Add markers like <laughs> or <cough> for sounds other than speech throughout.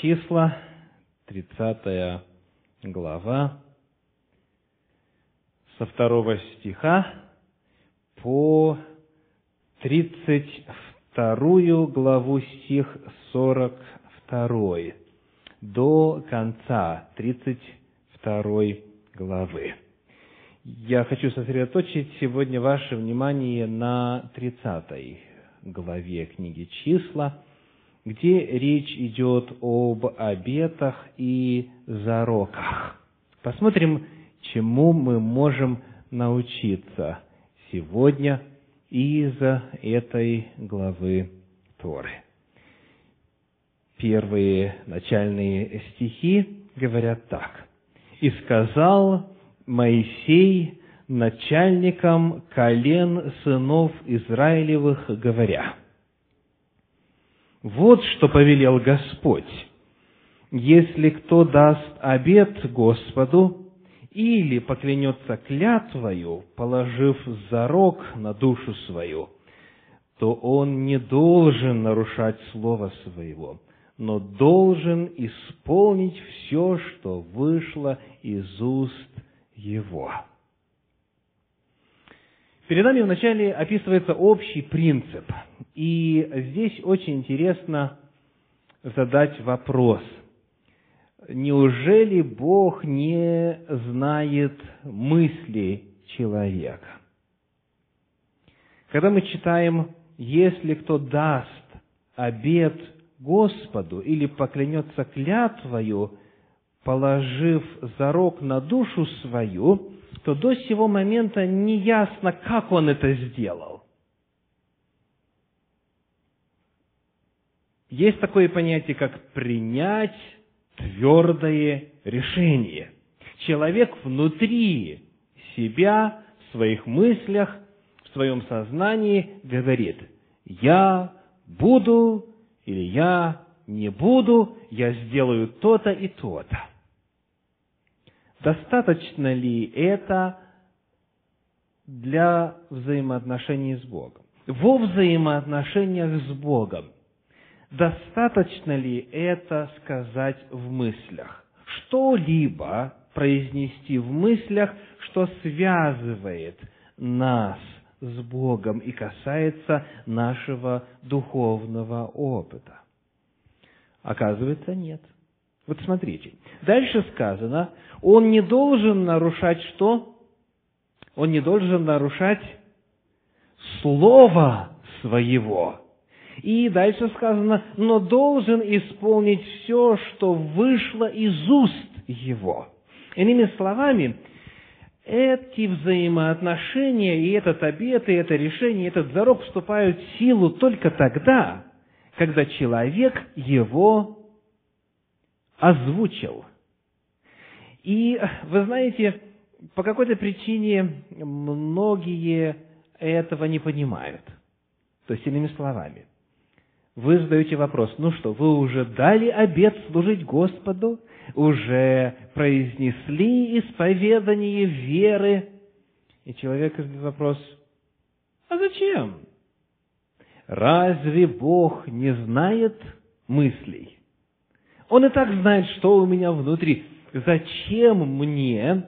Числа, 30 глава, со второго стиха по 32 главу стих 42 до конца 32 главы. Я хочу сосредоточить сегодня ваше внимание на 30 главе книги «Числа», где речь идет об обетах и зароках. Посмотрим, чему мы можем научиться сегодня из этой главы Торы. Первые начальные стихи говорят так. «И сказал Моисей начальникам колен сынов Израилевых, говоря, вот что повелел Господь. Если кто даст обет Господу или поклянется клятвою, положив зарок на душу свою, то он не должен нарушать слово своего, но должен исполнить все, что вышло из уст его. Перед нами вначале описывается общий принцип. И здесь очень интересно задать вопрос. Неужели Бог не знает мысли человека? Когда мы читаем, если кто даст обет Господу или поклянется клятвою, положив зарок на душу свою, то до сего момента не ясно, как он это сделал. Есть такое понятие, как принять твердое решение. Человек внутри себя, в своих мыслях, в своем сознании говорит, я буду или я не буду, я сделаю то-то и то-то. Достаточно ли это для взаимоотношений с Богом? Во взаимоотношениях с Богом достаточно ли это сказать в мыслях? Что-либо произнести в мыслях, что связывает нас с Богом и касается нашего духовного опыта? Оказывается, нет. Вот смотрите, дальше сказано, он не должен нарушать что? Он не должен нарушать слово своего. И дальше сказано, но должен исполнить все, что вышло из уст его. Иными словами, эти взаимоотношения и этот обет, и это решение, и этот зарок вступают в силу только тогда, когда человек его озвучил. И вы знаете, по какой-то причине многие этого не понимают. То есть, иными словами, вы задаете вопрос, ну что, вы уже дали обет служить Господу, уже произнесли исповедание веры, и человек задает вопрос, а зачем? Разве Бог не знает мыслей? Он и так знает, что у меня внутри. Зачем мне,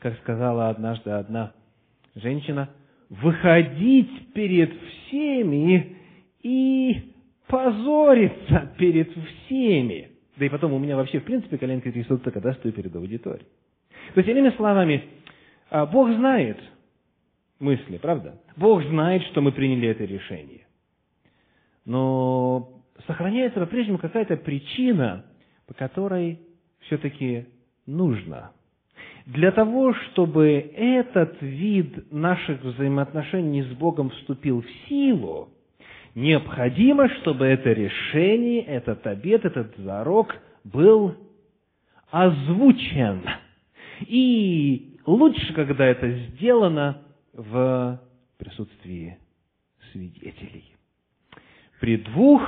как сказала однажды одна женщина, выходить перед всеми и позориться перед всеми? Да и потом у меня вообще, в принципе, коленки трясутся, когда стою перед аудиторией. То есть, иными словами, а, Бог знает мысли, правда? Бог знает, что мы приняли это решение. Но сохраняется по-прежнему какая-то причина, по которой все-таки нужно. Для того, чтобы этот вид наших взаимоотношений с Богом вступил в силу, необходимо, чтобы это решение, этот обет, этот зарок был озвучен. И лучше, когда это сделано в присутствии свидетелей. При двух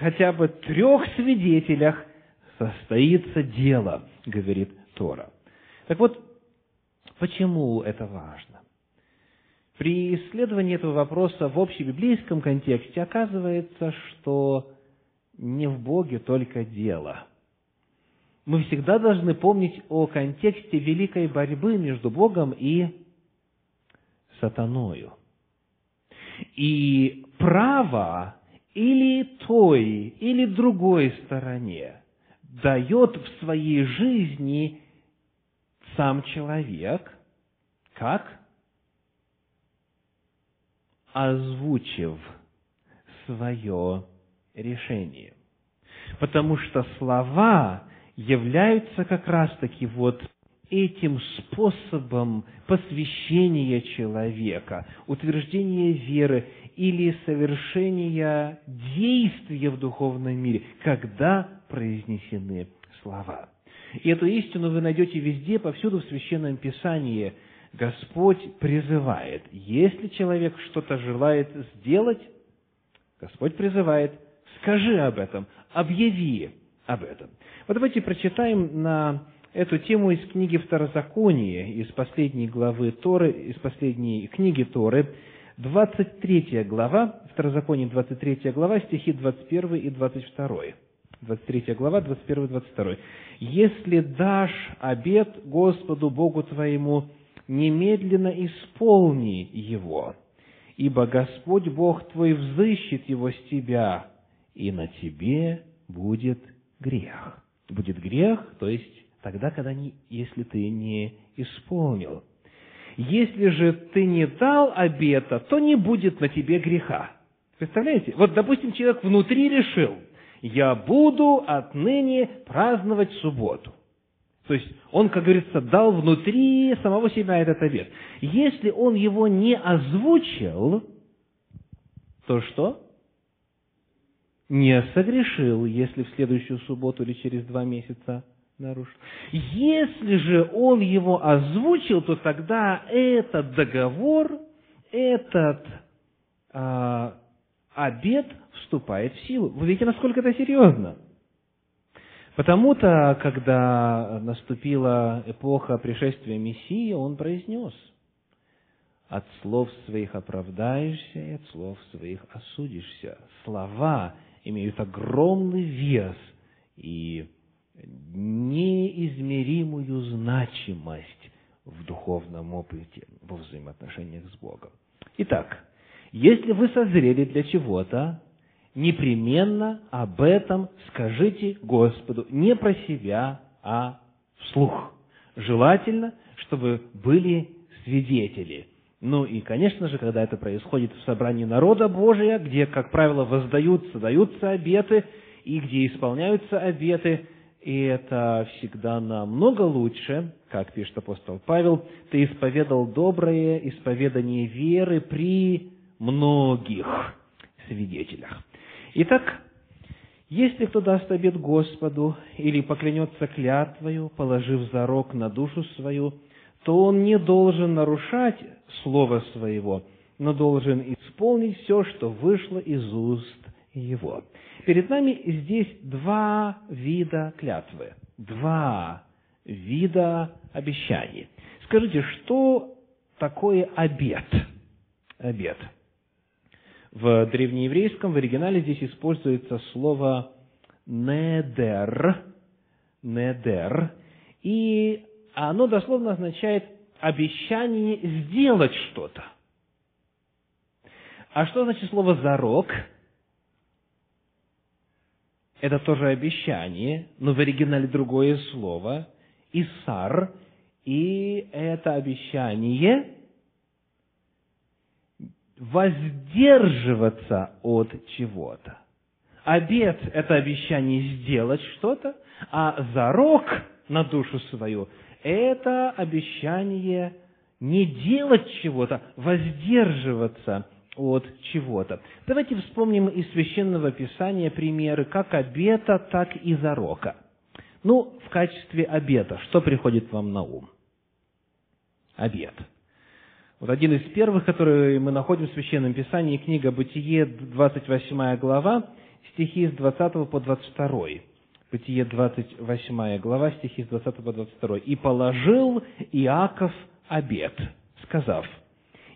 хотя бы трех свидетелях состоится дело, говорит Тора. Так вот, почему это важно? При исследовании этого вопроса в общебиблейском контексте оказывается, что не в Боге только дело. Мы всегда должны помнить о контексте великой борьбы между Богом и сатаною. И право или той, или другой стороне дает в своей жизни сам человек, как? Озвучив свое решение. Потому что слова являются как раз-таки вот этим способом посвящения человека, утверждения веры или совершения действия в духовном мире, когда произнесены слова. И эту истину вы найдете везде, повсюду в Священном Писании. Господь призывает, если человек что-то желает сделать, Господь призывает, скажи об этом, объяви об этом. Вот давайте прочитаем на эту тему из книги Второзакония, из последней главы Торы, из последней книги Торы, 23 глава, Второзаконие 23 глава, стихи 21 и 22. 23 глава, 21 и 22. «Если дашь обет Господу Богу твоему, немедленно исполни его, ибо Господь Бог твой взыщет его с тебя, и на тебе будет грех». Будет грех, то есть тогда, когда не, если ты не исполнил. Если же ты не дал обета, то не будет на тебе греха. Представляете? Вот, допустим, человек внутри решил, я буду отныне праздновать субботу. То есть он, как говорится, дал внутри самого себя этот обет. Если он его не озвучил, то что? Не согрешил, если в следующую субботу или через два месяца нарушил. Если же он его озвучил, то тогда этот договор, этот а, обед вступает в силу. Вы видите, насколько это серьезно? Потому-то, когда наступила эпоха пришествия Мессии, он произнес, «От слов своих оправдаешься, и от слов своих осудишься». Слова имеют огромный вес и неизмеримую значимость в духовном опыте, во взаимоотношениях с Богом. Итак, если вы созрели для чего-то, непременно об этом скажите Господу, не про себя, а вслух. Желательно, чтобы были свидетели. Ну и, конечно же, когда это происходит в собрании народа Божия, где, как правило, воздаются, даются обеты, и где исполняются обеты, и это всегда намного лучше, как пишет апостол Павел, ты исповедал доброе исповедание веры при многих свидетелях. Итак, если кто даст обет Господу или поклянется клятвою, положив зарок на душу свою, то он не должен нарушать слово своего, но должен исполнить все, что вышло из уст его. Перед нами здесь два вида клятвы, два вида обещаний. Скажите, что такое обет? Обет – в древнееврейском, в оригинале здесь используется слово «недер», «недер», и оно дословно означает обещание сделать что-то. А что значит слово «зарок»? Это тоже обещание, но в оригинале другое слово – «исар», и это обещание воздерживаться от чего-то. Обед – это обещание сделать что-то, а зарок на душу свою – это обещание не делать чего-то, воздерживаться от чего-то. Давайте вспомним из Священного Писания примеры как обета, так и зарока. Ну, в качестве обета, что приходит вам на ум? Обет – вот один из первых, который мы находим в Священном Писании, книга Бытие, 28 глава, стихи с 20 по 22. Бытие, 28 глава, стихи с 20 по 22. «И положил Иаков обед, сказав,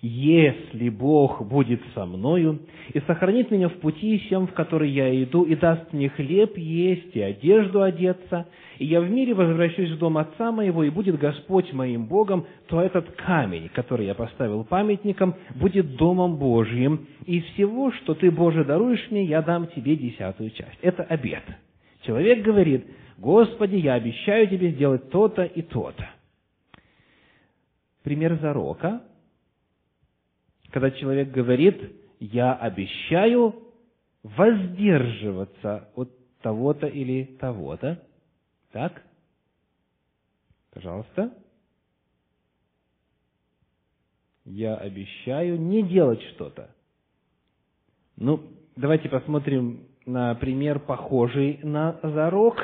если Бог будет со мною и сохранит меня в пути всем, в который я иду, и даст мне хлеб есть и одежду одеться, и я в мире возвращусь в дом Отца моего, и будет Господь моим Богом, то этот камень, который я поставил памятником, будет домом Божьим, и всего, что ты, Боже, даруешь мне, я дам тебе десятую часть. Это обет. Человек говорит, Господи, я обещаю тебе сделать то-то и то-то. Пример зарока – когда человек говорит, я обещаю воздерживаться от того-то или того-то. Так? Пожалуйста. Я обещаю не делать что-то. Ну, давайте посмотрим на пример, похожий на зарок.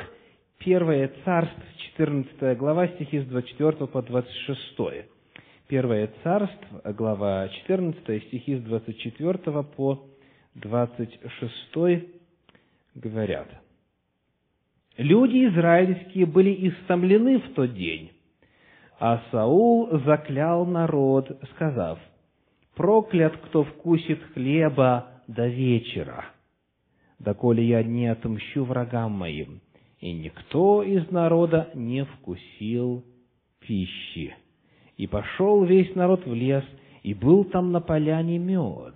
Первое царство, 14 глава, стихи с 24 по 26. Первое царство, глава 14, стихи с 24 по 26 говорят. «Люди израильские были истомлены в тот день, а Саул заклял народ, сказав, «Проклят, кто вкусит хлеба до вечера, доколе я не отмщу врагам моим». И никто из народа не вкусил пищи. И пошел весь народ в лес, и был там на поляне мед.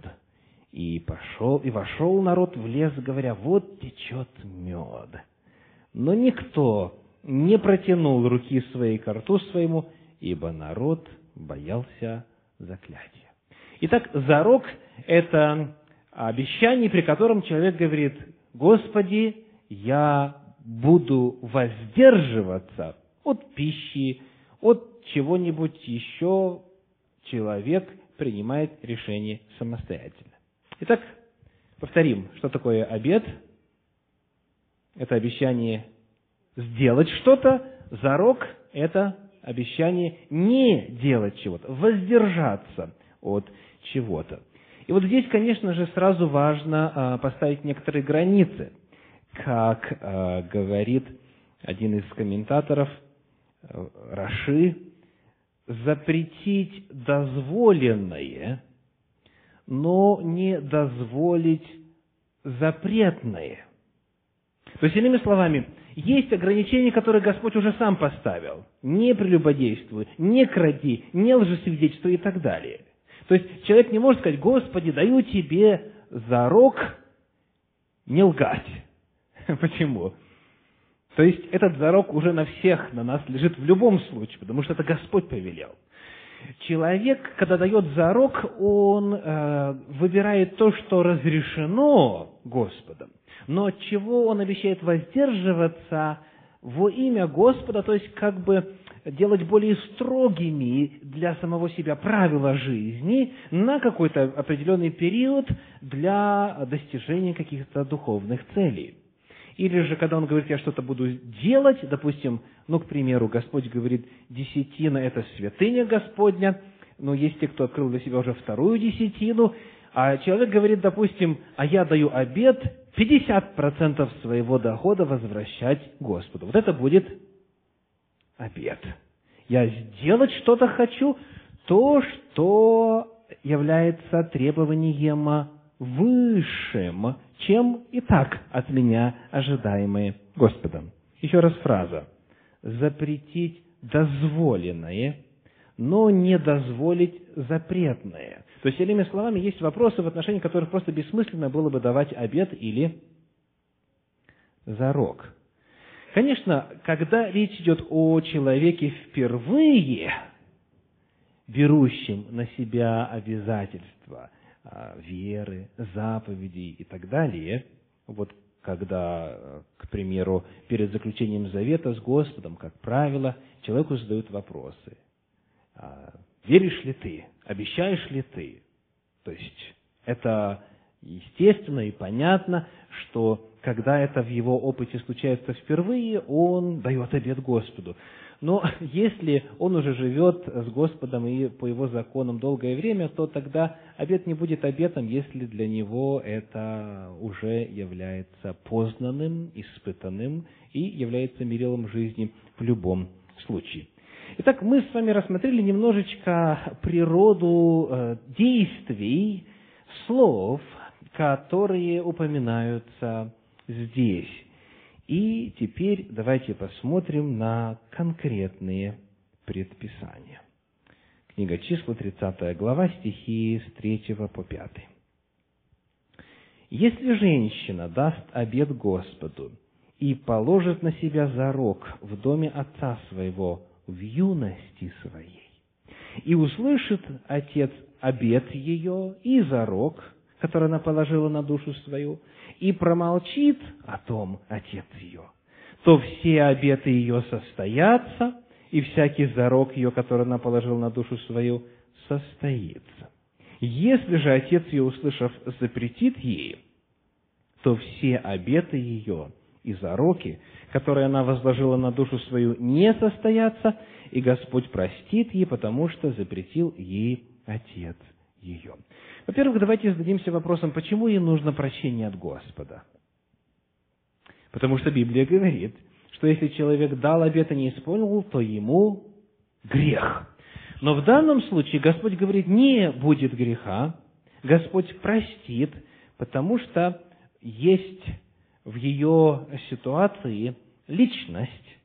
И пошел, и вошел народ в лес, говоря, вот течет мед. Но никто не протянул руки своей к рту своему, ибо народ боялся заклятия. Итак, зарок – это обещание, при котором человек говорит, Господи, я буду воздерживаться от пищи, от чего-нибудь еще человек принимает решение самостоятельно. Итак, повторим, что такое обед. Это обещание сделать что-то. Зарок – это обещание не делать чего-то, воздержаться от чего-то. И вот здесь, конечно же, сразу важно а, поставить некоторые границы. Как а, говорит один из комментаторов, а, Раши, запретить дозволенное, но не дозволить запретное. То есть, иными словами, есть ограничения, которые Господь уже сам поставил. Не прелюбодействуй, не кради, не лжесвидетельствуй и так далее. То есть, человек не может сказать, Господи, даю тебе зарок не лгать. <laughs> Почему? То есть этот зарок уже на всех, на нас лежит в любом случае, потому что это Господь повелел. Человек, когда дает зарок, он э, выбирает то, что разрешено Господом, но от чего он обещает воздерживаться во имя Господа, то есть как бы делать более строгими для самого себя правила жизни на какой-то определенный период для достижения каких-то духовных целей. Или же, когда он говорит, я что-то буду делать, допустим, ну, к примеру, Господь говорит, десятина – это святыня Господня, но есть те, кто открыл для себя уже вторую десятину, а человек говорит, допустим, а я даю обед 50% своего дохода возвращать Господу. Вот это будет обед. Я сделать что-то хочу, то, что является требованием высшим, чем и так от меня ожидаемые Господом. Еще раз фраза. Запретить дозволенное, но не дозволить запретное. То есть, иными словами, есть вопросы, в отношении которых просто бессмысленно было бы давать обед или зарок. Конечно, когда речь идет о человеке впервые, берущем на себя обязательства – веры, заповедей и так далее, вот когда, к примеру, перед заключением завета с Господом, как правило, человеку задают вопросы. А, веришь ли ты? Обещаешь ли ты? То есть это естественно и понятно, что когда это в его опыте случается впервые, он дает обет Господу. Но <laughs> если он уже живет с Господом и по его законам долгое время, то тогда обет не будет обетом, если для него это уже является познанным, испытанным и является мерилом жизни в любом случае. Итак, мы с вами рассмотрели немножечко природу э, действий, слов, которые упоминаются здесь. И теперь давайте посмотрим на конкретные предписания. Книга числа, 30 глава, стихи с 3 по 5. «Если женщина даст обед Господу и положит на себя зарок в доме отца своего в юности своей, и услышит отец обед ее и зарок, который она положила на душу свою, и промолчит о том отец ее, то все обеты ее состоятся, и всякий зарок ее, который она положила на душу свою, состоится. Если же отец ее, услышав, запретит ей, то все обеты ее и зароки, которые она возложила на душу свою, не состоятся, и Господь простит ей, потому что запретил ей отец ее. Во-первых, давайте зададимся вопросом, почему ей нужно прощение от Господа? Потому что Библия говорит, что если человек дал обет и не исполнил, то ему грех. Но в данном случае Господь говорит, не будет греха, Господь простит, потому что есть в ее ситуации личность,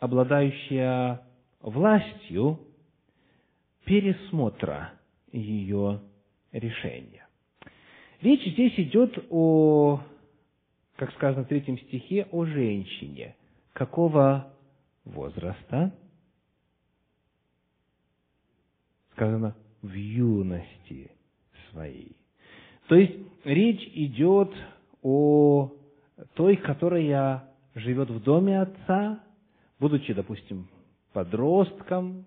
обладающая властью пересмотра ее решения. Речь здесь идет о, как сказано в третьем стихе, о женщине. Какого возраста? Сказано, в юности своей. То есть, речь идет о той, которая живет в доме отца, будучи, допустим, подростком,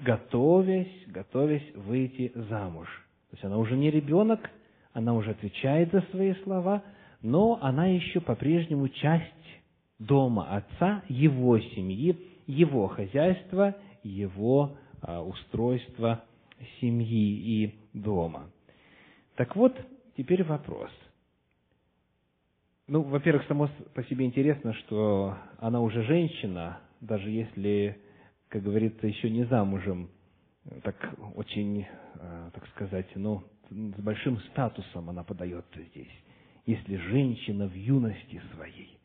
готовясь, готовясь выйти замуж. То есть она уже не ребенок, она уже отвечает за свои слова, но она еще по-прежнему часть дома отца, его семьи, его хозяйства, его а, устройства семьи и дома. Так вот, теперь вопрос. Ну, во-первых, само по себе интересно, что она уже женщина, даже если, как говорится, еще не замужем, так очень, э, так сказать, ну, с большим статусом она подается здесь. Если женщина в юности своей.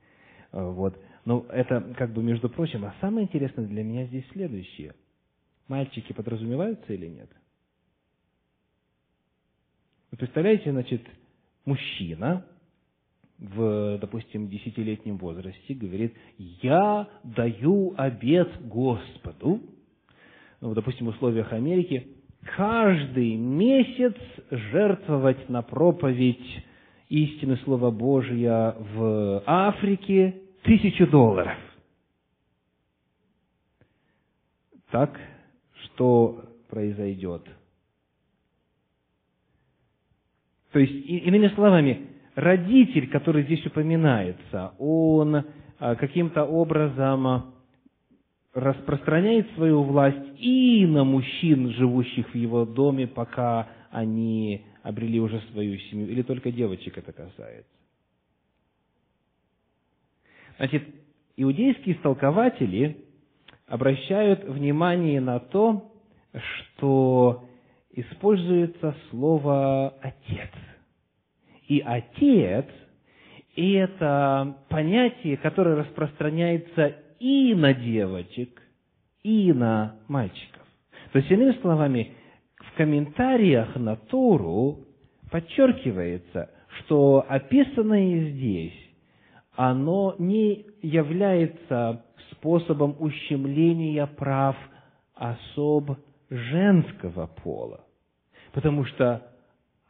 Э, вот. Но это как бы между прочим. А самое интересное для меня здесь следующее. Мальчики подразумеваются или нет? Вы представляете, значит, мужчина в, допустим, десятилетнем возрасте говорит, я даю обед Господу, ну, допустим, в условиях Америки, каждый месяц жертвовать на проповедь истины Слова Божия в Африке тысячу долларов. Так, что произойдет? То есть, иными словами, родитель, который здесь упоминается, он а, каким-то образом распространяет свою власть и на мужчин, живущих в его доме, пока они обрели уже свою семью, или только девочек это касается. Значит, иудейские истолкователи обращают внимание на то, что используется слово «отец». И «отец» – это понятие, которое распространяется и на девочек, и на мальчиков. То есть, иными словами, в комментариях на Тору подчеркивается, что описанное здесь, оно не является способом ущемления прав особ женского пола. Потому что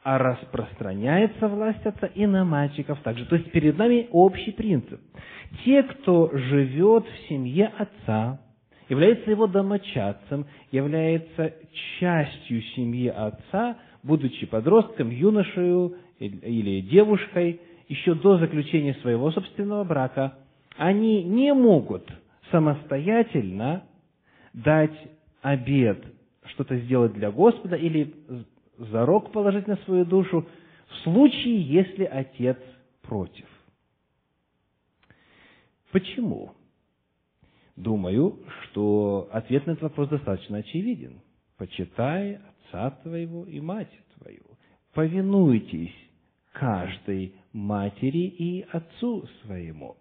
а распространяется власть отца и на мальчиков также. То есть перед нами общий принцип. Те, кто живет в семье отца, является его домочадцем, является частью семьи отца, будучи подростком, юношею или девушкой, еще до заключения своего собственного брака, они не могут самостоятельно дать обед, что-то сделать для Господа или зарок положить на свою душу в случае, если отец против. Почему? Думаю, что ответ на этот вопрос достаточно очевиден. Почитай отца твоего и мать твою. Повинуйтесь каждой матери и отцу своему.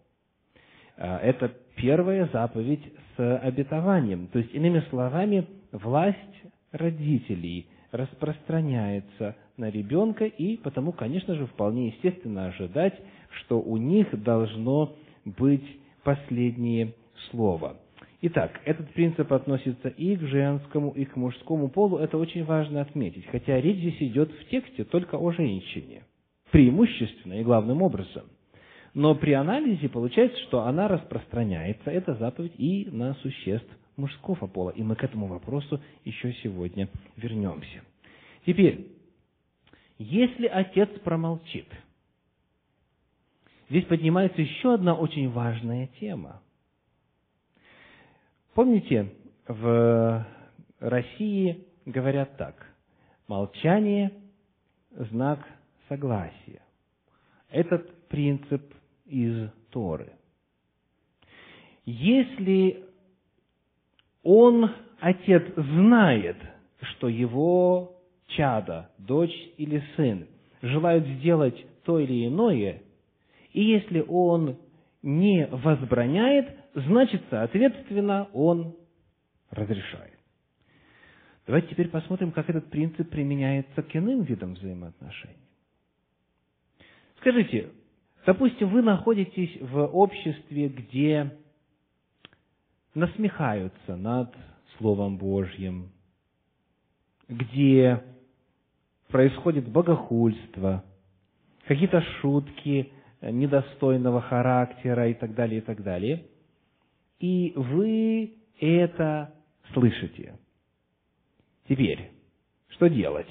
А, это первая заповедь с обетованием. То есть, иными словами, власть родителей распространяется на ребенка, и потому, конечно же, вполне естественно ожидать, что у них должно быть последнее слово. Итак, этот принцип относится и к женскому, и к мужскому полу. Это очень важно отметить, хотя речь здесь идет в тексте только о женщине. Преимущественно и главным образом. Но при анализе получается, что она распространяется, эта заповедь, и на существ мужского пола. И мы к этому вопросу еще сегодня вернемся. Теперь, если отец промолчит, здесь поднимается еще одна очень важная тема. Помните, в России говорят так, молчание – знак согласия. Этот принцип из Торы. Если он, отец, знает, что его чада, дочь или сын желают сделать то или иное, и если он не возбраняет, значит, соответственно, он разрешает. Давайте теперь посмотрим, как этот принцип применяется к иным видам взаимоотношений. Скажите, Допустим, вы находитесь в обществе, где насмехаются над Словом Божьим, где происходит богохульство, какие-то шутки недостойного характера и так далее, и так далее. И вы это слышите. Теперь, что делать?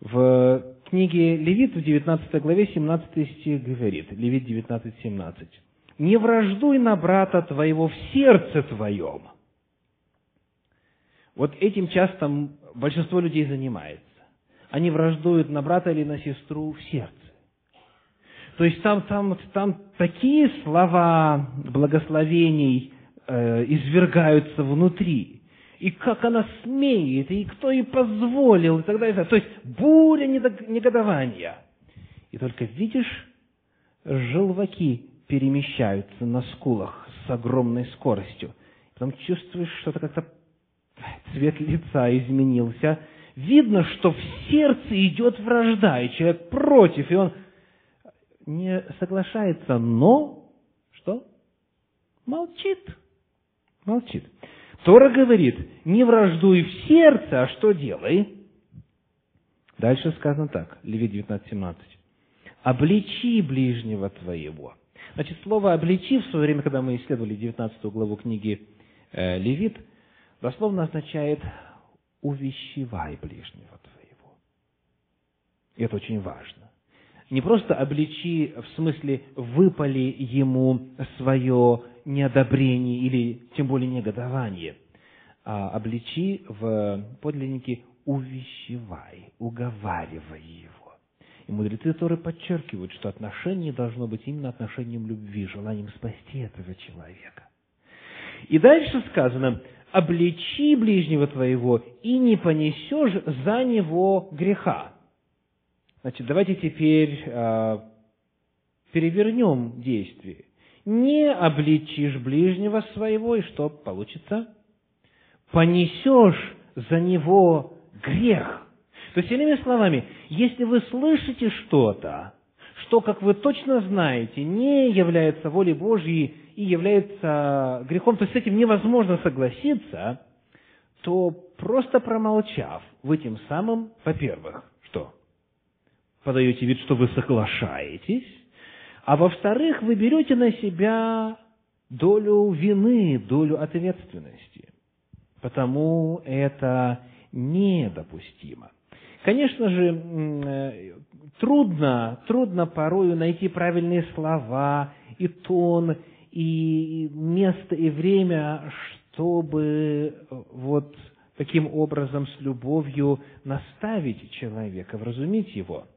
В книге Левит в 19 главе 17 стих говорит, Левит 19, 17. «Не враждуй на брата твоего в сердце твоем». Вот этим часто большинство людей занимается. Они враждуют на брата или на сестру в сердце. То есть там, там, там такие слова благословений э, извергаются внутри, и как она смеет, и кто ей позволил, и так далее. То есть буря негодования. И только видишь, желваки перемещаются на скулах с огромной скоростью. Потом чувствуешь, что-то как-то цвет лица изменился. Видно, что в сердце идет вражда, и человек против, и он не соглашается, но что? Молчит. Молчит. Тора говорит, не враждуй в сердце, а что делай? Дальше сказано так, Левит 19.17. Обличи ближнего твоего. Значит, слово «обличи» в свое время, когда мы исследовали 19 главу книги э, Левит, дословно означает «увещевай ближнего твоего». И это очень важно. Не просто обличи в смысле выпали ему свое неодобрение или тем более негодование, а обличи в подлиннике увещевай, уговаривай его. И мудрецы Торы подчеркивают, что отношение должно быть именно отношением любви, желанием спасти этого человека. И дальше сказано, обличи ближнего твоего и не понесешь за него греха. Значит, давайте теперь э, перевернем действие не обличишь ближнего своего, и что получится? Понесешь за него грех. То есть, иными словами, если вы слышите что-то, что, как вы точно знаете, не является волей Божьей и является грехом, то есть с этим невозможно согласиться, то просто промолчав, вы тем самым, во-первых, что? Подаете вид, что вы соглашаетесь, а во-вторых, вы берете на себя долю вины, долю ответственности. Потому это недопустимо. Конечно же, э, трудно, трудно порою найти правильные слова и тон, и место, и время, чтобы вот таким образом с любовью наставить человека, вразумить его –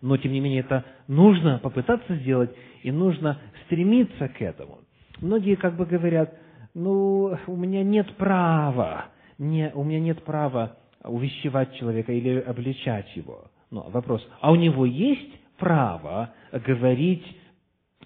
но, тем не менее, это нужно попытаться сделать, и нужно стремиться к этому. многие как бы говорят, ну, у меня нет права, не, у меня нет права увещевать человека или обличать его. Но вопрос, а у него есть право говорить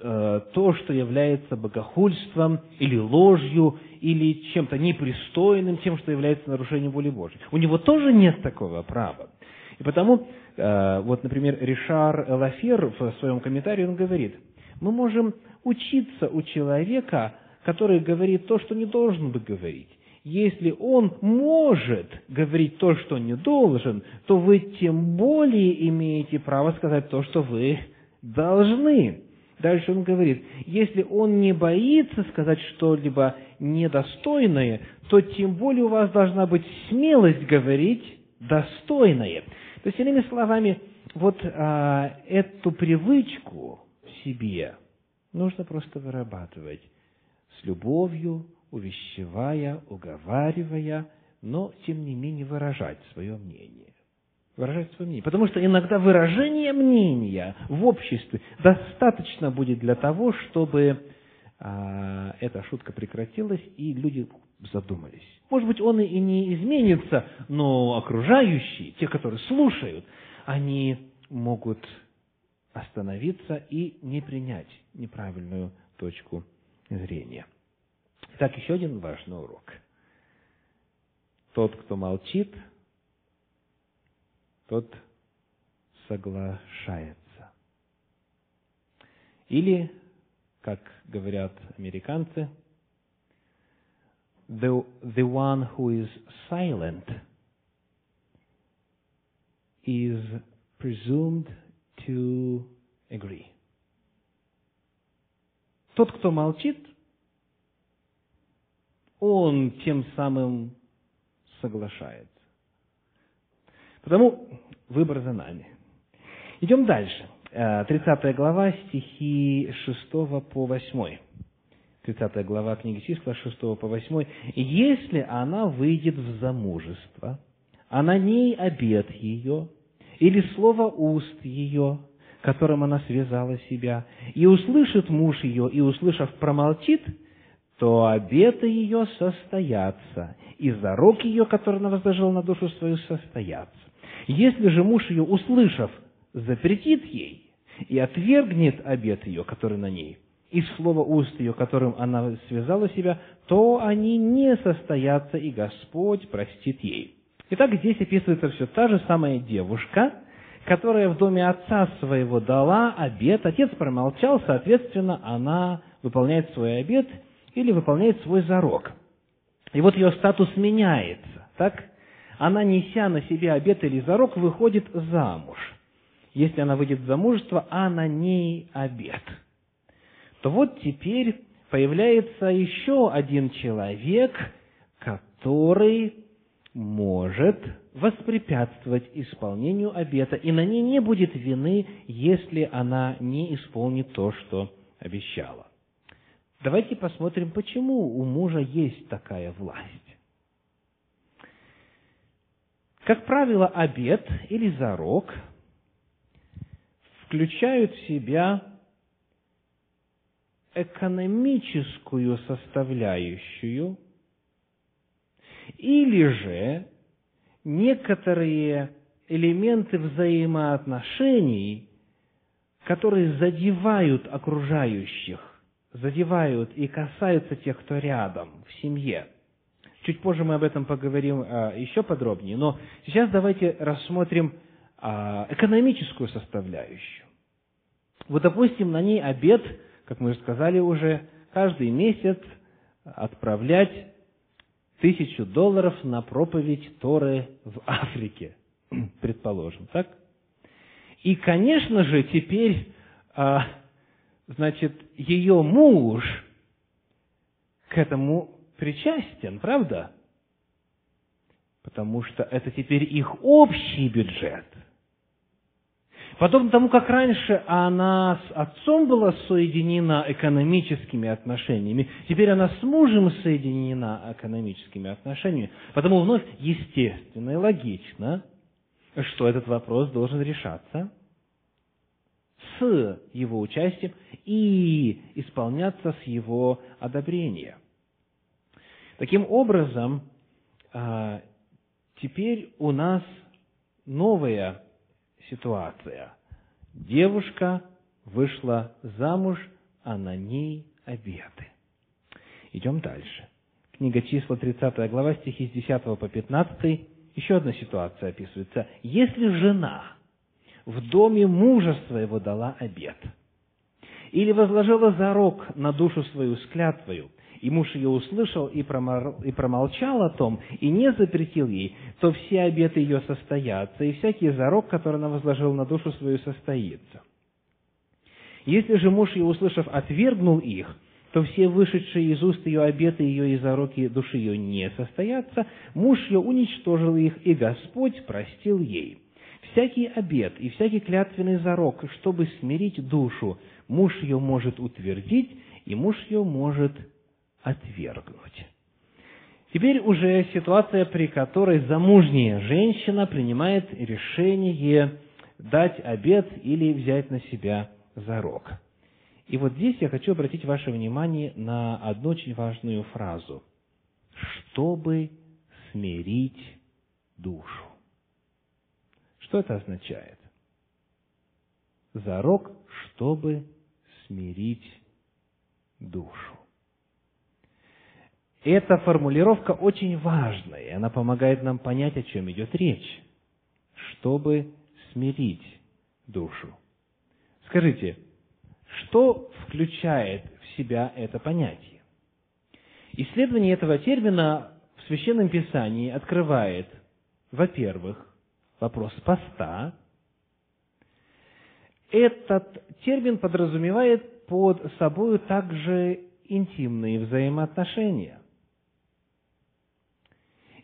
э, то, что является богохульством или ложью, или чем-то непристойным, тем, что является нарушением воли Божьей. У него тоже нет такого права. И потому, э, вот, например, Ришар Лафер в своем комментарии, он говорит, мы можем учиться у человека, который говорит то, что не должен бы говорить. Если он может говорить то, что не должен, то вы тем более имеете право сказать то, что вы должны. Дальше он говорит, если он не боится сказать что-либо недостойное, то тем более у вас должна быть смелость говорить достойное. То есть, иными словами, вот а, эту привычку в себе нужно просто вырабатывать с любовью, увещевая, уговаривая, но, тем не менее, выражать свое мнение. Выражать свое мнение. Потому что иногда выражение мнения в обществе достаточно будет для того, чтобы а, эта шутка прекратилась, и люди задумались. Может быть, он и не изменится, но окружающие, те, которые слушают, они могут остановиться и не принять неправильную точку зрения. Итак, еще один важный урок. Тот, кто молчит, тот соглашается. Или, как говорят американцы, the, the one who is silent is presumed to agree. Тот, кто молчит, он тем самым соглашается. Потому выбор за нами. Идем дальше. 30 э, глава, стихи 6 по 8. 30 глава книги числа 6 по 8. «Если она выйдет в замужество, а на ней обед ее, или слово уст ее, которым она связала себя, и услышит муж ее, и, услышав, промолчит, то обеты ее состоятся, и зарок ее, который она возложила на душу свою, состоятся. Если же муж ее, услышав, запретит ей и отвергнет обет ее, который на ней, и слово уст ее, которым она связала себя, то они не состоятся, и Господь простит ей. Итак, здесь описывается все та же самая девушка, которая в доме отца своего дала обет, отец промолчал, соответственно, она выполняет свой обет или выполняет свой зарок. И вот ее статус меняется, так? Она, неся на себе обет или зарок, выходит замуж. Если она выйдет в замужество, а на ней обет. То вот теперь появляется еще один человек, который может воспрепятствовать исполнению обета, и на ней не будет вины, если она не исполнит то, что обещала. Давайте посмотрим, почему у мужа есть такая власть. Как правило, обет или зарок включают в себя экономическую составляющую или же некоторые элементы взаимоотношений, которые задевают окружающих, задевают и касаются тех, кто рядом, в семье. Чуть позже мы об этом поговорим а, еще подробнее, но сейчас давайте рассмотрим а, экономическую составляющую. Вот, допустим, на ней обед, как мы уже сказали уже, каждый месяц отправлять тысячу долларов на проповедь Торы в Африке, <clears throat> предположим, так? И, конечно же, теперь, а, значит, ее муж к этому причастен, правда? Потому что это теперь их общий бюджет – Подобно тому, как раньше она с отцом была соединена экономическими отношениями, теперь она с мужем соединена экономическими отношениями. Потому вновь естественно и логично, что этот вопрос должен решаться с его участием и исполняться с его одобрения. Таким образом, а, теперь у нас новая ситуация. Девушка вышла замуж, а на ней обеты. Идем дальше. Книга числа, 30 глава, стихи с 10 по 15. Еще одна ситуация описывается. Если жена в доме мужа своего дала обет, или возложила зарок на душу свою с клятвою, и муж ее услышал и промолчал о том, и не запретил ей, то все обеты ее состоятся, и всякий зарок, который она возложила на душу свою, состоится. Если же муж ее, услышав, отвергнул их, то все вышедшие из уст ее обеты ее и зароки души ее не состоятся, муж ее уничтожил их, и Господь простил ей. Всякий обет и всякий клятвенный зарок, чтобы смирить душу, муж ее может утвердить, и муж ее может отвергнуть. Теперь уже ситуация, при которой замужняя женщина принимает решение дать обет или взять на себя зарок. И вот здесь я хочу обратить ваше внимание на одну очень важную фразу. «Чтобы смирить душу». Что это означает? Зарок, чтобы смирить душу. Эта формулировка очень важная, и она помогает нам понять, о чем идет речь. Чтобы смирить душу. Скажите, что включает в себя это понятие? Исследование этого термина в Священном Писании открывает, во-первых, вопрос поста. Этот термин подразумевает под собой также интимные взаимоотношения.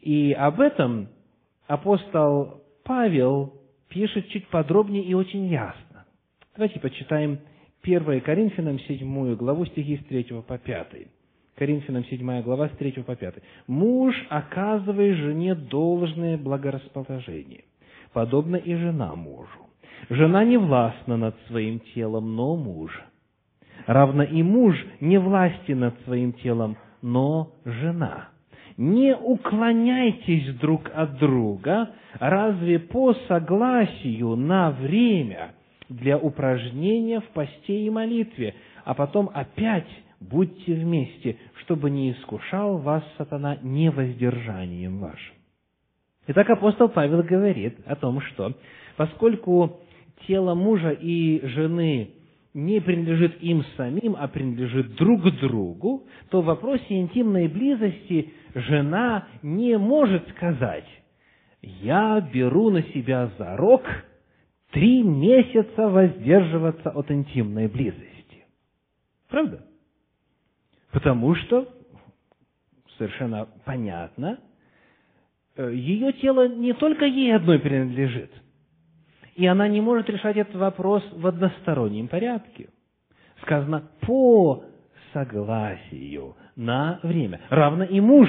И об этом апостол Павел пишет чуть подробнее и очень ясно. Давайте почитаем 1 Коринфянам 7 главу стихи с 3 по 5. Коринфянам 7 глава с 3 по 5. «Муж, оказывая жене должное благорасположение, подобно и жена мужу. Жена не властна над своим телом, но муж. Равно и муж не власти над своим телом, но жена. Не уклоняйтесь друг от друга, разве по согласию на время – для упражнения в посте и молитве, а потом опять будьте вместе, чтобы не искушал вас сатана невоздержанием вашим. Итак, апостол Павел говорит о том, что поскольку тело мужа и жены не принадлежит им самим, а принадлежит друг другу, то в вопросе интимной близости жена не может сказать «Я беру на себя зарок три месяца воздерживаться от интимной близости. Правда? Потому что, совершенно понятно, ее тело не только ей одной принадлежит, и она не может решать этот вопрос в одностороннем порядке. Сказано «по согласию на время». Равно и муж.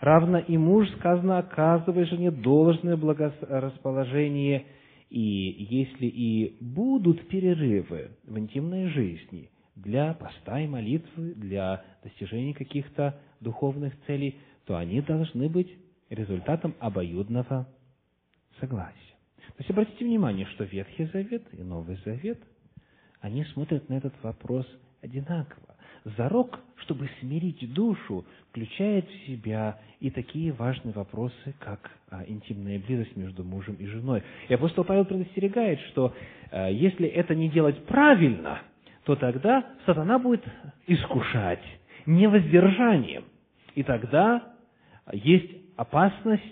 Равно и муж, сказано, оказывая жене должное благорасположение – и если и будут перерывы в интимной жизни для поста и молитвы, для достижения каких-то духовных целей, то они должны быть результатом обоюдного согласия. То есть обратите внимание, что Ветхий Завет и Новый Завет, они смотрят на этот вопрос одинаково. Зарок, чтобы смирить душу, включает в себя и такие важные вопросы, как а, интимная близость между мужем и женой. И апостол Павел предостерегает, что а, если это не делать правильно, то тогда сатана будет искушать невоздержанием. И тогда есть опасность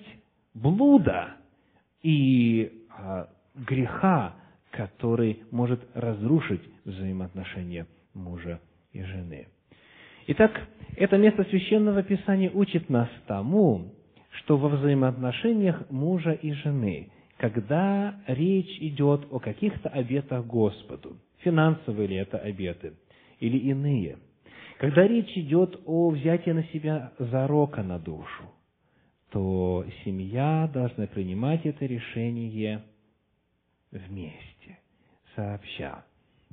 блуда и а, греха, который может разрушить взаимоотношения мужа и жены. Итак, это место Священного Писания учит нас тому, что во взаимоотношениях мужа и жены, когда речь идет о каких-то обетах Господу, финансовые ли это обеты или иные, когда речь идет о взятии на себя зарока на душу, то семья должна принимать это решение вместе, сообща,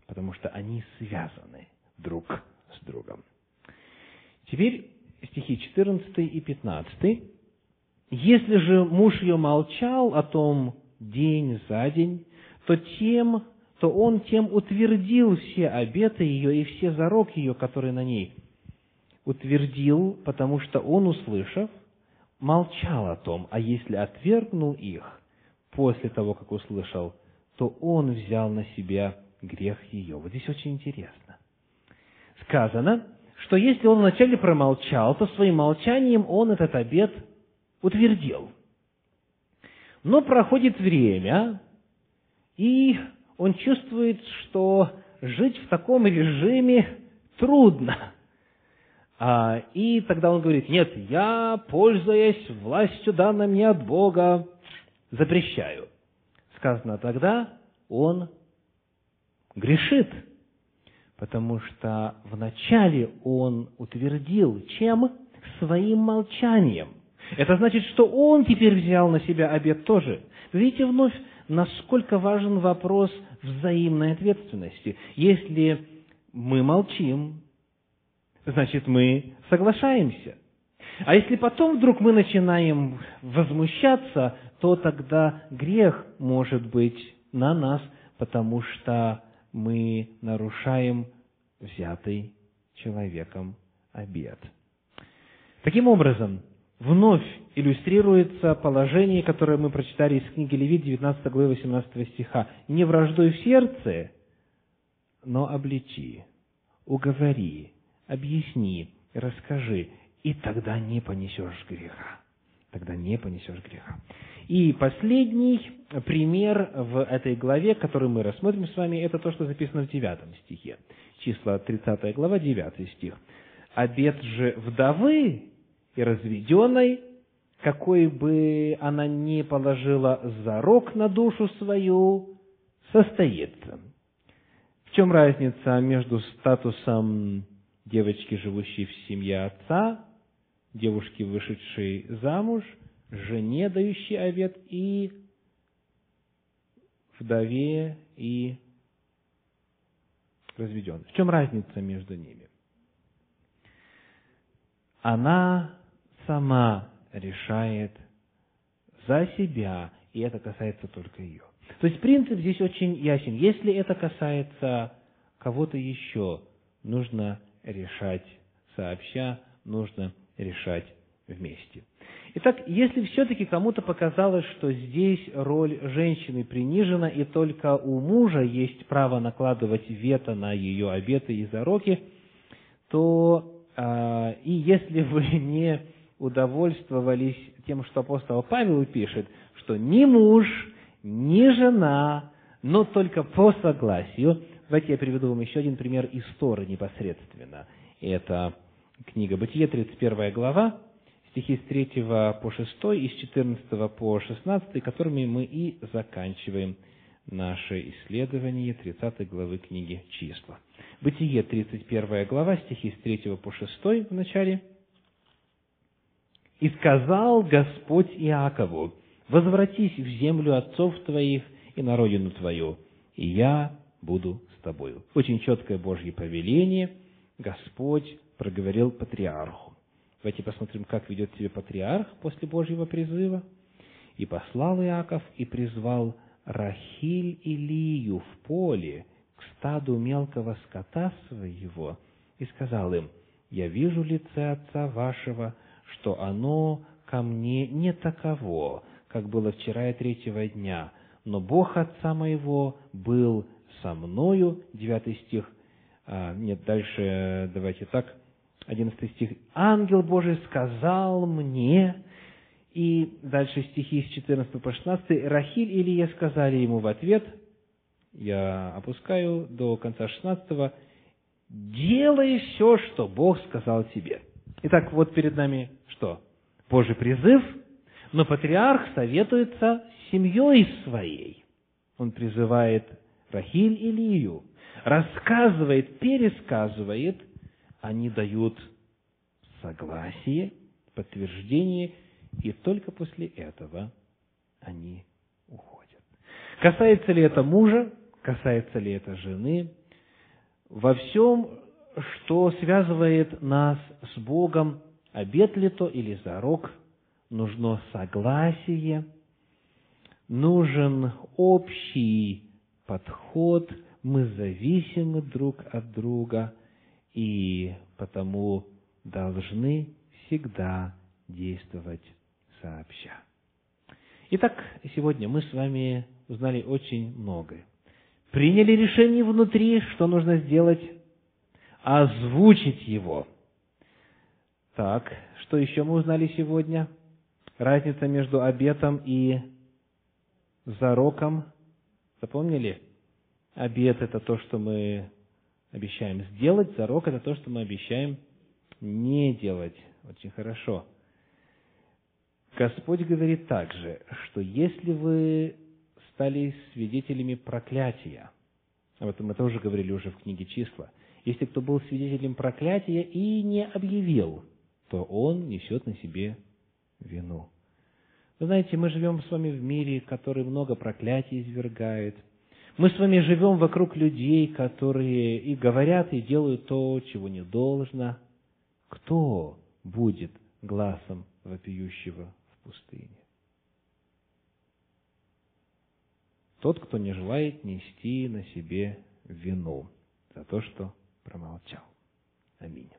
потому что они связаны друг с другом. Теперь стихи 14 и 15. «Если же муж ее молчал о том день за день, то тем, то он тем утвердил все обеты ее и все зарок ее, которые на ней. Утвердил, потому что он, услышав, молчал о том, а если отвергнул их после того, как услышал, то он взял на себя грех ее. Вот здесь очень интересно. Сказано, что если он вначале промолчал, то своим молчанием он этот обет утвердил. Но проходит время, и он чувствует, что жить в таком режиме трудно. А, и тогда он говорит, нет, я, пользуясь властью, данной мне от Бога, запрещаю. Сказано тогда, он грешит, потому что вначале он утвердил, чем? Своим молчанием. Это значит, что он теперь взял на себя обед тоже. Видите вновь, насколько важен вопрос взаимной ответственности. Если мы молчим, значит, мы соглашаемся. А если потом вдруг мы начинаем возмущаться, то тогда грех может быть на нас, потому что мы нарушаем взятый человеком обед. Таким образом, вновь иллюстрируется положение, которое мы прочитали из книги Левит, 19 главы 18 стиха. «Не враждуй в сердце, но обличи, уговори, объясни, расскажи, и тогда не понесешь греха. Тогда не понесешь греха. И последний пример в этой главе, который мы рассмотрим с вами, это то, что записано в девятом стихе. Числа 30 глава, 9 стих. «Обед же вдовы и разведенной, какой бы она ни положила зарок на душу свою, состоится». В чем разница между статусом девочки, живущей в семье отца, девушки, вышедшей замуж, жене, дающей обед, и вдове и разведенной. В чем разница между ними? Она сама решает за себя, и это касается только ее. То есть принцип здесь очень ясен. Если это касается кого-то еще, нужно решать сообща, нужно решать вместе. Итак, если все-таки кому-то показалось, что здесь роль женщины принижена, и только у мужа есть право накладывать вето на ее обеты и зароки, то э, и если вы <laughs> не удовольствовались тем, что апостол Павел пишет, что ни муж, ни жена, но только по согласию, давайте я приведу вам еще один пример из Торы непосредственно. Это книга Бытие, 31 глава, стихи с 3 по 6 и с 14 по 16, которыми мы и заканчиваем наше исследование 30 главы книги Числа. Бытие, 31 глава, стихи с 3 по 6 в начале. «И сказал Господь Иакову, возвратись в землю отцов твоих и на родину твою, и я буду тобою». Очень четкое Божье повеление. Господь проговорил патриарху. Давайте посмотрим, как ведет себя патриарх после Божьего призыва. «И послал Иаков, и призвал Рахиль и Лию в поле к стаду мелкого скота своего, и сказал им, «Я вижу лице отца вашего, что оно ко мне не таково, как было вчера и третьего дня, но Бог отца моего был со мною». Девятый стих. А, нет, дальше давайте так – 11 стих. «Ангел Божий сказал мне...» И дальше стихи с 14 по 16. «Рахиль и Илья сказали ему в ответ...» Я опускаю до конца 16 «Делай все, что Бог сказал тебе». Итак, вот перед нами что? Божий призыв, но патриарх советуется с семьей своей. Он призывает Рахиль Илию, рассказывает, пересказывает они дают согласие, подтверждение, и только после этого они уходят. Касается ли это мужа? касается ли это жены. Во всем, что связывает нас с Богом, обет ли то или зарок, нужно согласие, нужен общий подход, мы зависимы друг от друга и потому должны всегда действовать сообща. Итак, сегодня мы с вами узнали очень многое. Приняли решение внутри, что нужно сделать? Озвучить его. Так, что еще мы узнали сегодня? Разница между обетом и зароком. Запомнили? Обет – это то, что мы обещаем сделать, зарок – это то, что мы обещаем не делать. Очень хорошо. Господь говорит также, что если вы стали свидетелями проклятия, об этом мы тоже говорили уже в книге «Числа», если кто был свидетелем проклятия и не объявил, то он несет на себе вину. Вы знаете, мы живем с вами в мире, который много проклятий извергает. Мы с вами живем вокруг людей, которые и говорят, и делают то, чего не должно. Кто будет глазом вопиющего в пустыне? Тот, кто не желает нести на себе вину за то, что промолчал. Аминь.